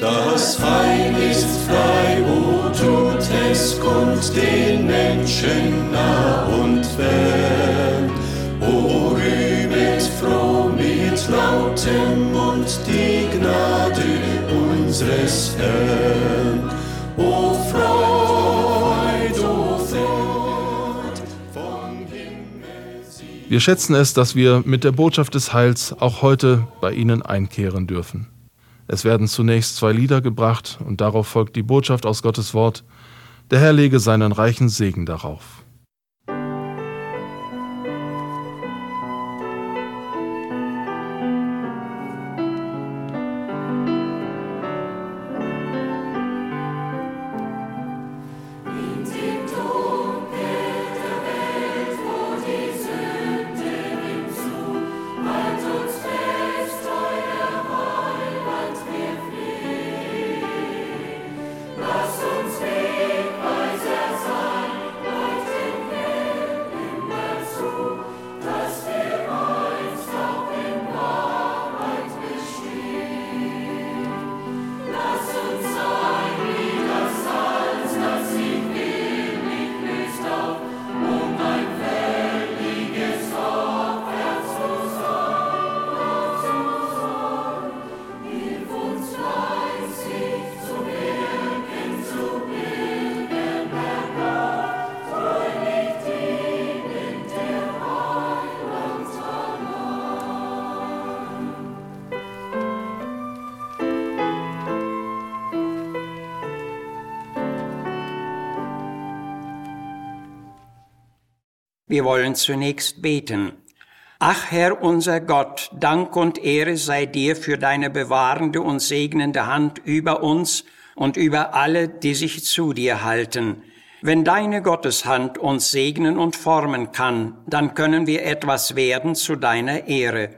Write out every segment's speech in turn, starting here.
Das Heil ist frei, wo tut es kommt den Menschen nah und fern. O rühmet froh mit lautem Mund die Gnade unseres Herrn. O Freud, o Freud, vom Himmel. Wir schätzen es, dass wir mit der Botschaft des Heils auch heute bei Ihnen einkehren dürfen. Es werden zunächst zwei Lieder gebracht und darauf folgt die Botschaft aus Gottes Wort. Der Herr lege seinen reichen Segen darauf. Wir wollen zunächst beten. Ach Herr unser Gott, Dank und Ehre sei dir für deine bewahrende und segnende Hand über uns und über alle, die sich zu dir halten. Wenn deine Gotteshand uns segnen und formen kann, dann können wir etwas werden zu deiner Ehre.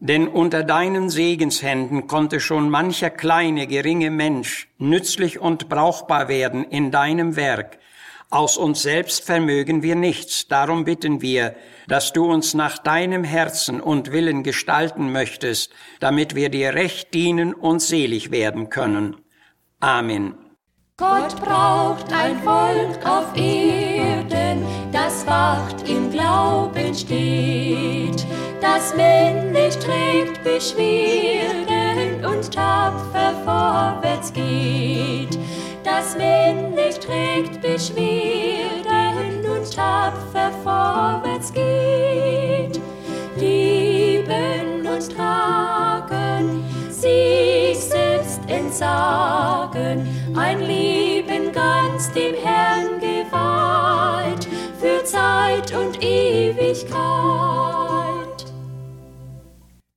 Denn unter deinen Segenshänden konnte schon mancher kleine, geringe Mensch nützlich und brauchbar werden in deinem Werk. Aus uns selbst vermögen wir nichts, darum bitten wir, dass du uns nach deinem Herzen und Willen gestalten möchtest, damit wir dir recht dienen und selig werden können. Amen. Gott braucht ein Volk auf Erden, das wacht im Glauben steht, das männlich trägt Beschwerden und tapfer vorwärts geht das männlich trägt Beschwerden und tapfer vorwärts geht. Lieben und tragen, sich selbst entsagen, ein Leben ganz dem Herrn geweiht, für Zeit und Ewigkeit.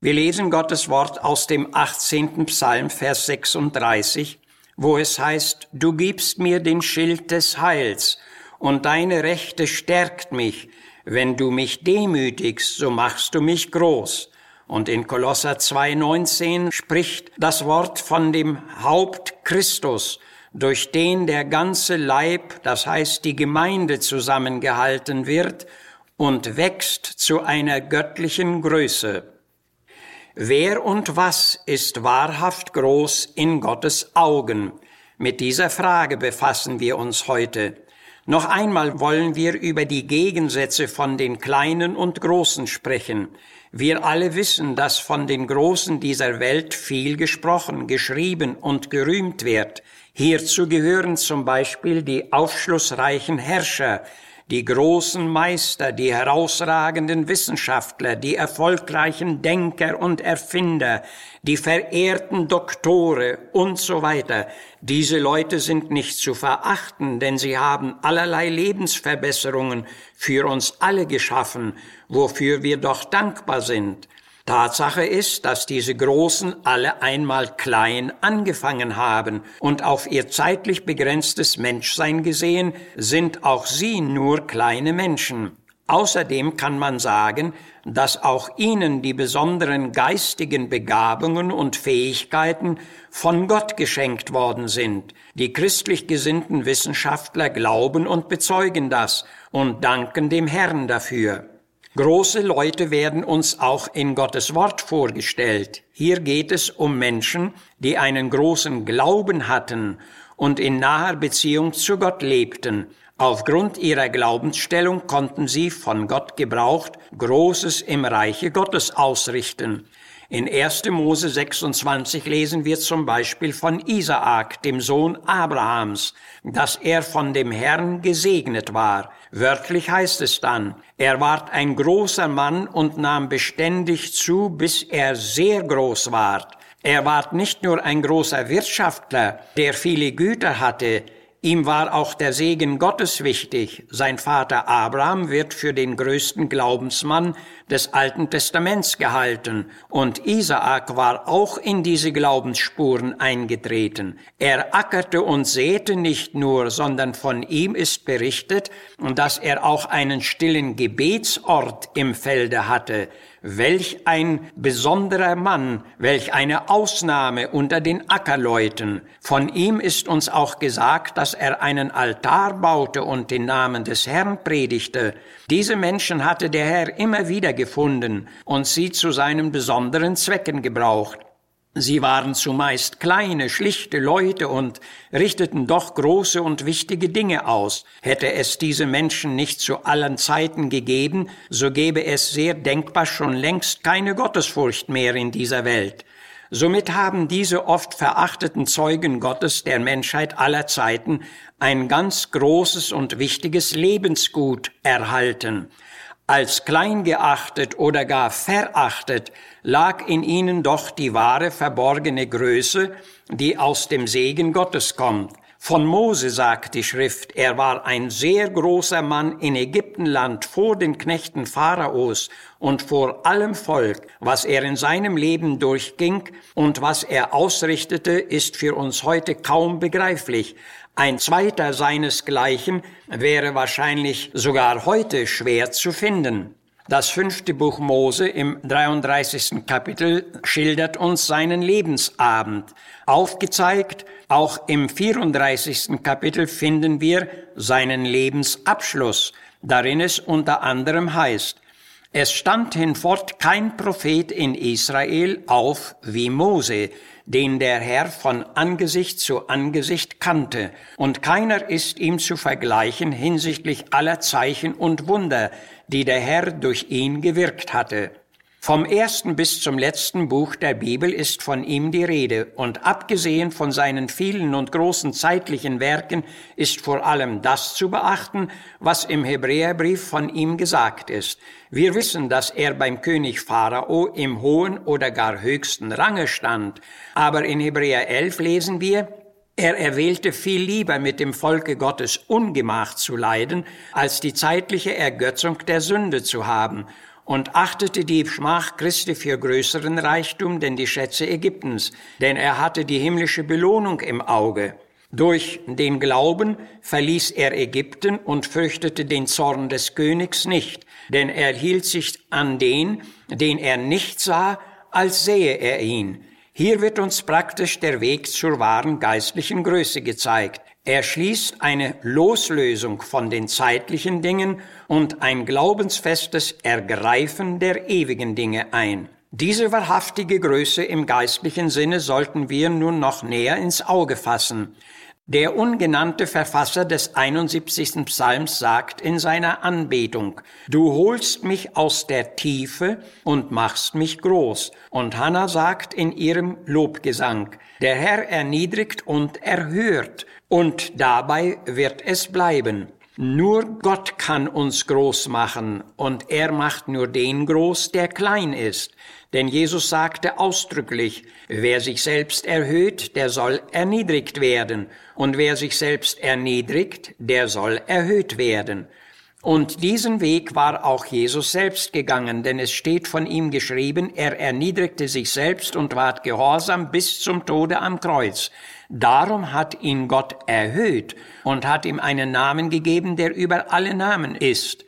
Wir lesen Gottes Wort aus dem 18. Psalm, Vers 36 wo es heißt, du gibst mir den Schild des Heils und deine Rechte stärkt mich. Wenn du mich demütigst, so machst du mich groß. Und in Kolosser 2,19 spricht das Wort von dem Haupt Christus, durch den der ganze Leib, das heißt die Gemeinde zusammengehalten wird und wächst zu einer göttlichen Größe. Wer und was ist wahrhaft groß in Gottes Augen? Mit dieser Frage befassen wir uns heute. Noch einmal wollen wir über die Gegensätze von den Kleinen und Großen sprechen. Wir alle wissen, dass von den Großen dieser Welt viel gesprochen, geschrieben und gerühmt wird. Hierzu gehören zum Beispiel die aufschlussreichen Herrscher, die großen Meister, die herausragenden Wissenschaftler, die erfolgreichen Denker und Erfinder, die verehrten Doktore und so weiter. Diese Leute sind nicht zu verachten, denn sie haben allerlei Lebensverbesserungen für uns alle geschaffen, wofür wir doch dankbar sind. Tatsache ist, dass diese Großen alle einmal klein angefangen haben und auf ihr zeitlich begrenztes Menschsein gesehen sind auch sie nur kleine Menschen. Außerdem kann man sagen, dass auch ihnen die besonderen geistigen Begabungen und Fähigkeiten von Gott geschenkt worden sind. Die christlich gesinnten Wissenschaftler glauben und bezeugen das und danken dem Herrn dafür. Große Leute werden uns auch in Gottes Wort vorgestellt. Hier geht es um Menschen, die einen großen Glauben hatten und in naher Beziehung zu Gott lebten. Aufgrund ihrer Glaubensstellung konnten sie von Gott gebraucht Großes im Reiche Gottes ausrichten. In 1. Mose 26 lesen wir zum Beispiel von Isaak, dem Sohn Abrahams, dass er von dem Herrn gesegnet war. Wörtlich heißt es dann, er ward ein großer Mann und nahm beständig zu, bis er sehr groß ward. Er ward nicht nur ein großer Wirtschaftler, der viele Güter hatte, Ihm war auch der Segen Gottes wichtig. Sein Vater Abraham wird für den größten Glaubensmann des Alten Testaments gehalten und Isaak war auch in diese Glaubensspuren eingetreten. Er ackerte und säte nicht nur, sondern von ihm ist berichtet, dass er auch einen stillen Gebetsort im Felde hatte. Welch ein besonderer Mann, welch eine Ausnahme unter den Ackerleuten. Von ihm ist uns auch gesagt, dass er einen Altar baute und den Namen des Herrn predigte. Diese Menschen hatte der Herr immer wieder gefunden und sie zu seinen besonderen Zwecken gebraucht. Sie waren zumeist kleine, schlichte Leute und richteten doch große und wichtige Dinge aus. Hätte es diese Menschen nicht zu allen Zeiten gegeben, so gäbe es sehr denkbar schon längst keine Gottesfurcht mehr in dieser Welt. Somit haben diese oft verachteten Zeugen Gottes der Menschheit aller Zeiten ein ganz großes und wichtiges Lebensgut erhalten. Als klein geachtet oder gar verachtet lag in ihnen doch die wahre verborgene Größe, die aus dem Segen Gottes kommt. Von Mose sagt die Schrift, er war ein sehr großer Mann in Ägyptenland vor den Knechten Pharaos und vor allem Volk. Was er in seinem Leben durchging und was er ausrichtete, ist für uns heute kaum begreiflich. Ein zweiter seinesgleichen wäre wahrscheinlich sogar heute schwer zu finden. Das fünfte Buch Mose im 33. Kapitel schildert uns seinen Lebensabend. Aufgezeigt, auch im 34. Kapitel finden wir seinen Lebensabschluss, darin es unter anderem heißt, es stand hinfort kein Prophet in Israel auf wie Mose, den der Herr von Angesicht zu Angesicht kannte, und keiner ist ihm zu vergleichen hinsichtlich aller Zeichen und Wunder, die der Herr durch ihn gewirkt hatte. Vom ersten bis zum letzten Buch der Bibel ist von ihm die Rede, und abgesehen von seinen vielen und großen zeitlichen Werken ist vor allem das zu beachten, was im Hebräerbrief von ihm gesagt ist. Wir wissen, dass er beim König Pharao im hohen oder gar höchsten Range stand, aber in Hebräer 11 lesen wir, er erwählte viel lieber mit dem Volke Gottes Ungemach zu leiden, als die zeitliche Ergötzung der Sünde zu haben und achtete die Schmach Christi für größeren Reichtum denn die Schätze Ägyptens, denn er hatte die himmlische Belohnung im Auge. Durch den Glauben verließ er Ägypten und fürchtete den Zorn des Königs nicht, denn er hielt sich an den, den er nicht sah, als sähe er ihn. Hier wird uns praktisch der Weg zur wahren geistlichen Größe gezeigt. Er schließt eine Loslösung von den zeitlichen Dingen und ein glaubensfestes Ergreifen der ewigen Dinge ein. Diese wahrhaftige Größe im geistlichen Sinne sollten wir nun noch näher ins Auge fassen. Der ungenannte Verfasser des 71. Psalms sagt in seiner Anbetung, Du holst mich aus der Tiefe und machst mich groß. Und Hannah sagt in ihrem Lobgesang, Der Herr erniedrigt und erhört, und dabei wird es bleiben. Nur Gott kann uns groß machen, und er macht nur den groß, der klein ist. Denn Jesus sagte ausdrücklich, wer sich selbst erhöht, der soll erniedrigt werden, und wer sich selbst erniedrigt, der soll erhöht werden. Und diesen Weg war auch Jesus selbst gegangen, denn es steht von ihm geschrieben, er erniedrigte sich selbst und ward gehorsam bis zum Tode am Kreuz. Darum hat ihn Gott erhöht und hat ihm einen Namen gegeben, der über alle Namen ist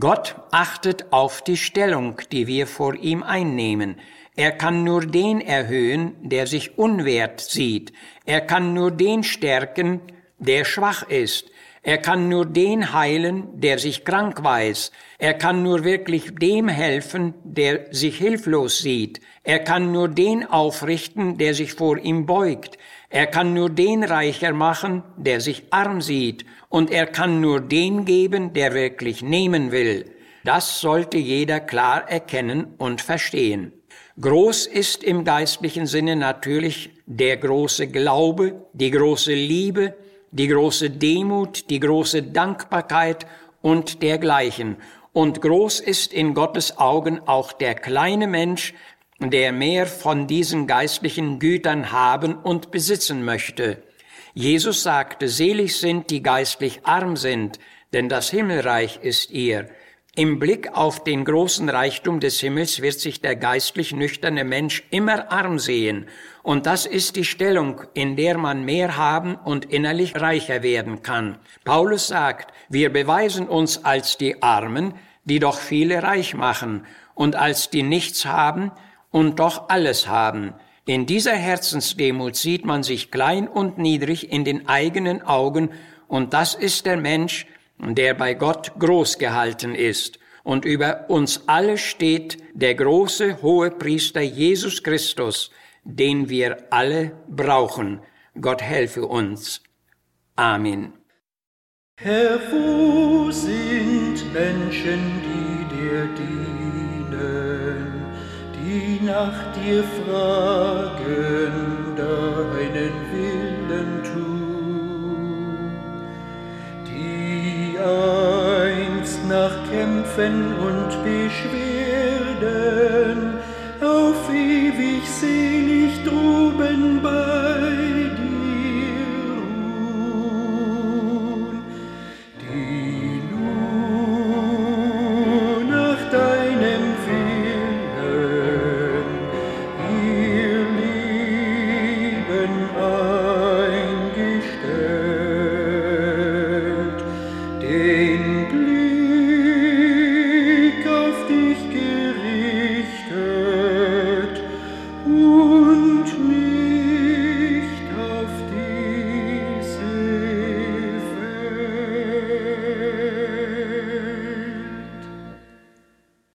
Gott achtet auf die Stellung, die wir vor ihm einnehmen. Er kann nur den erhöhen, der sich unwert sieht. Er kann nur den stärken, der schwach ist. Er kann nur den heilen, der sich krank weiß. Er kann nur wirklich dem helfen, der sich hilflos sieht. Er kann nur den aufrichten, der sich vor ihm beugt. Er kann nur den reicher machen, der sich arm sieht. Und er kann nur den geben, der wirklich nehmen will. Das sollte jeder klar erkennen und verstehen. Groß ist im geistlichen Sinne natürlich der große Glaube, die große Liebe, die große Demut, die große Dankbarkeit und dergleichen. Und groß ist in Gottes Augen auch der kleine Mensch, der mehr von diesen geistlichen Gütern haben und besitzen möchte. Jesus sagte, selig sind, die geistlich arm sind, denn das Himmelreich ist ihr. Im Blick auf den großen Reichtum des Himmels wird sich der geistlich nüchterne Mensch immer arm sehen, und das ist die Stellung, in der man mehr haben und innerlich reicher werden kann. Paulus sagt, wir beweisen uns als die Armen, die doch viele reich machen, und als die nichts haben und doch alles haben. In dieser Herzensdemut sieht man sich klein und niedrig in den eigenen Augen, und das ist der Mensch, der bei Gott groß gehalten ist. Und über uns alle steht der große hohe Priester Jesus Christus, den wir alle brauchen. Gott helfe uns. Amen. Herr, wo sind Menschen, die dir dienen, die nach dir fragen, deinen Willen nach Kämpfen und Beschwerden auf ewig selig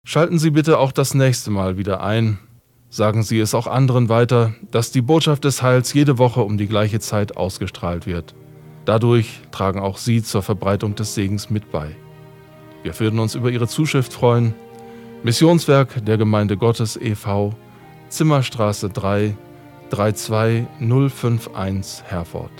Schalten Sie bitte auch das nächste Mal wieder ein. Sagen Sie es auch anderen weiter, dass die Botschaft des Heils jede Woche um die gleiche Zeit ausgestrahlt wird. Dadurch tragen auch Sie zur Verbreitung des Segens mit bei. Wir würden uns über Ihre Zuschrift freuen. Missionswerk der Gemeinde Gottes e.V., Zimmerstraße 3, 32051 Herford.